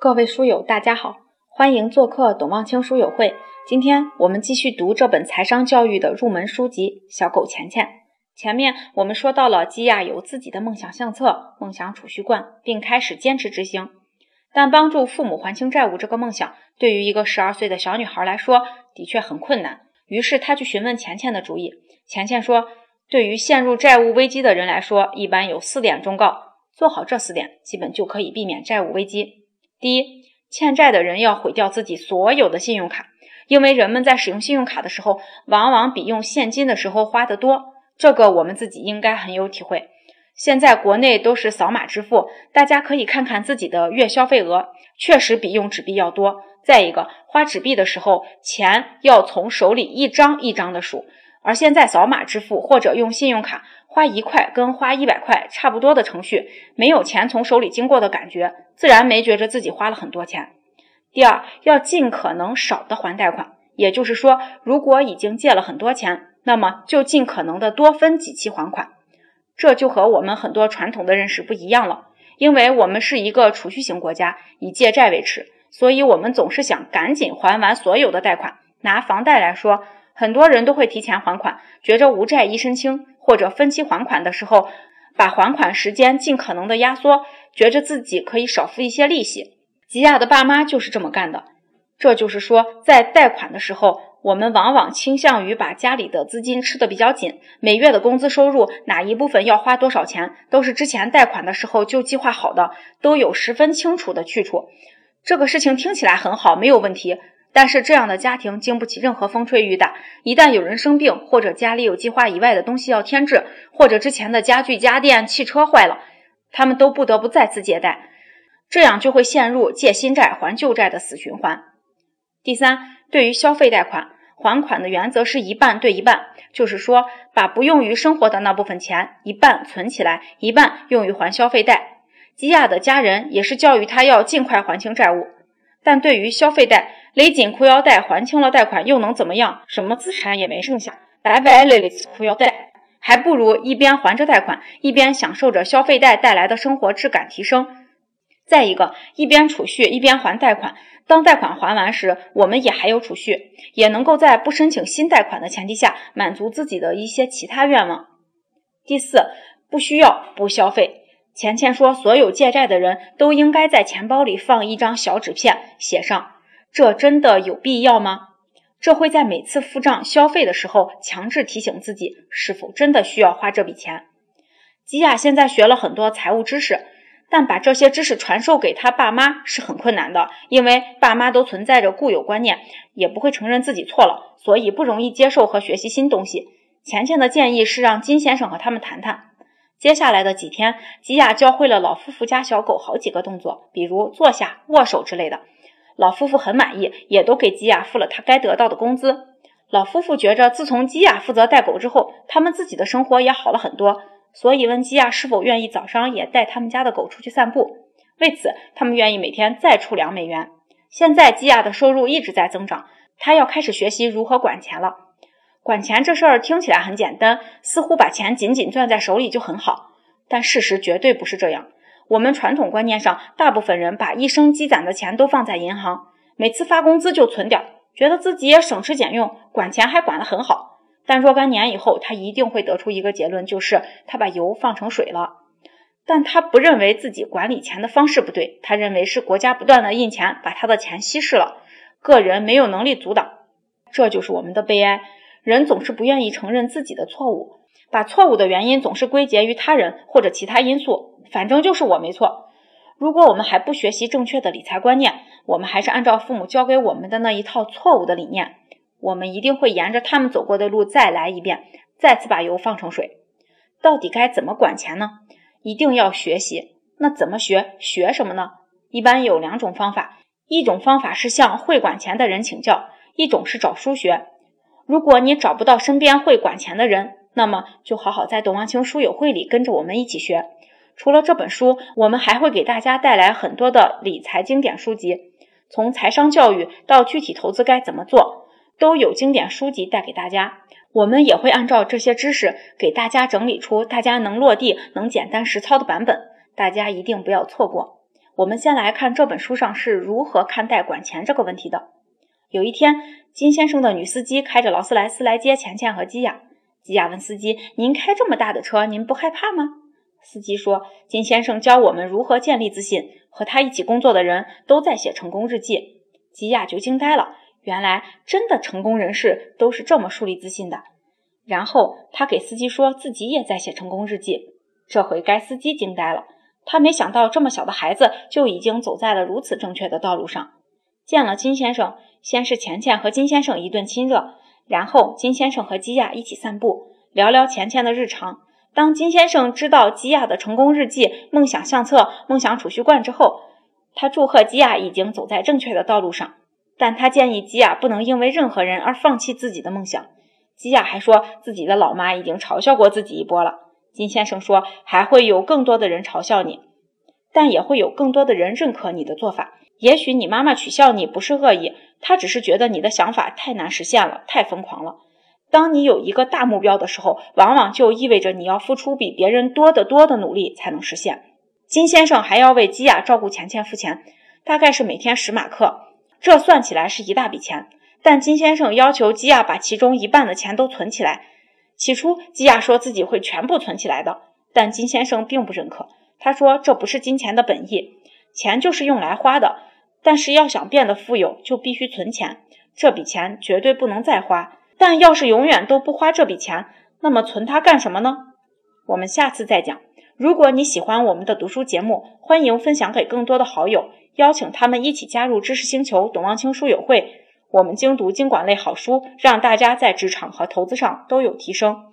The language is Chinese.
各位书友，大家好，欢迎做客董望清书友会。今天我们继续读这本财商教育的入门书籍《小狗钱钱》。前面我们说到了基亚有自己的梦想相册、梦想储蓄罐，并开始坚持执行。但帮助父母还清债务这个梦想，对于一个十二岁的小女孩来说，的确很困难。于是她去询问钱钱的主意。钱钱说，对于陷入债务危机的人来说，一般有四点忠告，做好这四点，基本就可以避免债务危机。第一，欠债的人要毁掉自己所有的信用卡，因为人们在使用信用卡的时候，往往比用现金的时候花得多。这个我们自己应该很有体会。现在国内都是扫码支付，大家可以看看自己的月消费额，确实比用纸币要多。再一个，花纸币的时候，钱要从手里一张一张的数，而现在扫码支付或者用信用卡。花一块跟花一百块差不多的程序，没有钱从手里经过的感觉，自然没觉着自己花了很多钱。第二，要尽可能少的还贷款，也就是说，如果已经借了很多钱，那么就尽可能的多分几期还款。这就和我们很多传统的认识不一样了，因为我们是一个储蓄型国家，以借债为耻，所以我们总是想赶紧还完所有的贷款。拿房贷来说，很多人都会提前还款，觉着无债一身轻。或者分期还款的时候，把还款时间尽可能的压缩，觉着自己可以少付一些利息。吉亚的爸妈就是这么干的。这就是说，在贷款的时候，我们往往倾向于把家里的资金吃得比较紧，每月的工资收入哪一部分要花多少钱，都是之前贷款的时候就计划好的，都有十分清楚的去处。这个事情听起来很好，没有问题。但是这样的家庭经不起任何风吹雨打，一旦有人生病，或者家里有计划以外的东西要添置，或者之前的家具、家电、汽车坏了，他们都不得不再次借贷，这样就会陷入借新债还旧债的死循环。第三，对于消费贷款还款的原则是一半对一半，就是说把不用于生活的那部分钱一半存起来，一半用于还消费贷。基亚的家人也是教育他要尽快还清债务，但对于消费贷。勒紧裤腰带还清了贷款又能怎么样？什么资产也没剩下，白白勒勒裤腰带，还不如一边还着贷款，一边享受着消费贷带来的生活质感提升。再一个，一边储蓄一边还贷款，当贷款还完时，我们也还有储蓄，也能够在不申请新贷款的前提下，满足自己的一些其他愿望。第四，不需要不消费。钱钱说，所有借债的人都应该在钱包里放一张小纸片，写上。这真的有必要吗？这会在每次付账消费的时候强制提醒自己，是否真的需要花这笔钱。吉雅现在学了很多财务知识，但把这些知识传授给他爸妈是很困难的，因为爸妈都存在着固有观念，也不会承认自己错了，所以不容易接受和学习新东西。钱钱的建议是让金先生和他们谈谈。接下来的几天，吉雅教会了老夫妇家小狗好几个动作，比如坐下、握手之类的。老夫妇很满意，也都给基亚付了他该得到的工资。老夫妇觉着，自从基亚负责带狗之后，他们自己的生活也好了很多，所以问基亚是否愿意早上也带他们家的狗出去散步。为此，他们愿意每天再出两美元。现在，基亚的收入一直在增长，他要开始学习如何管钱了。管钱这事儿听起来很简单，似乎把钱紧紧攥在手里就很好，但事实绝对不是这样。我们传统观念上，大部分人把一生积攒的钱都放在银行，每次发工资就存点，觉得自己也省吃俭用，管钱还管得很好。但若干年以后，他一定会得出一个结论，就是他把油放成水了。但他不认为自己管理钱的方式不对，他认为是国家不断的印钱，把他的钱稀释了，个人没有能力阻挡。这就是我们的悲哀。人总是不愿意承认自己的错误，把错误的原因总是归结于他人或者其他因素。反正就是我没错。如果我们还不学习正确的理财观念，我们还是按照父母教给我们的那一套错误的理念，我们一定会沿着他们走过的路再来一遍，再次把油放成水。到底该怎么管钱呢？一定要学习。那怎么学？学什么呢？一般有两种方法，一种方法是向会管钱的人请教，一种是找书学。如果你找不到身边会管钱的人，那么就好好在董望清书友会里跟着我们一起学。除了这本书，我们还会给大家带来很多的理财经典书籍，从财商教育到具体投资该怎么做，都有经典书籍带给大家。我们也会按照这些知识给大家整理出大家能落地、能简单实操的版本，大家一定不要错过。我们先来看这本书上是如何看待管钱这个问题的。有一天，金先生的女司机开着劳斯莱斯来接钱钱和基亚。吉亚问司机：“您开这么大的车，您不害怕吗？”司机说：“金先生教我们如何建立自信，和他一起工作的人都在写成功日记。”吉亚就惊呆了，原来真的成功人士都是这么树立自信的。然后他给司机说自己也在写成功日记，这回该司机惊呆了。他没想到这么小的孩子就已经走在了如此正确的道路上。见了金先生，先是钱钱和金先生一顿亲热，然后金先生和基亚一起散步，聊聊钱钱的日常。当金先生知道基亚的成功日记、梦想相册、梦想储蓄罐之后，他祝贺基亚已经走在正确的道路上，但他建议基亚不能因为任何人而放弃自己的梦想。基亚还说自己的老妈已经嘲笑过自己一波了。金先生说：“还会有更多的人嘲笑你，但也会有更多的人认可你的做法。也许你妈妈取笑你不是恶意，他只是觉得你的想法太难实现了，太疯狂了。当你有一个大目标的时候，往往就意味着你要付出比别人多得多的努力才能实现。”金先生还要为基亚照顾钱钱付钱，大概是每天十马克，这算起来是一大笔钱。但金先生要求基亚把其中一半的钱都存起来。起初，基亚说自己会全部存起来的，但金先生并不认可。他说：“这不是金钱的本意，钱就是用来花的。但是要想变得富有，就必须存钱。这笔钱绝对不能再花。但要是永远都不花这笔钱，那么存它干什么呢？”我们下次再讲。如果你喜欢我们的读书节目，欢迎分享给更多的好友，邀请他们一起加入知识星球董望清书友会。我们精读经管类好书，让大家在职场和投资上都有提升。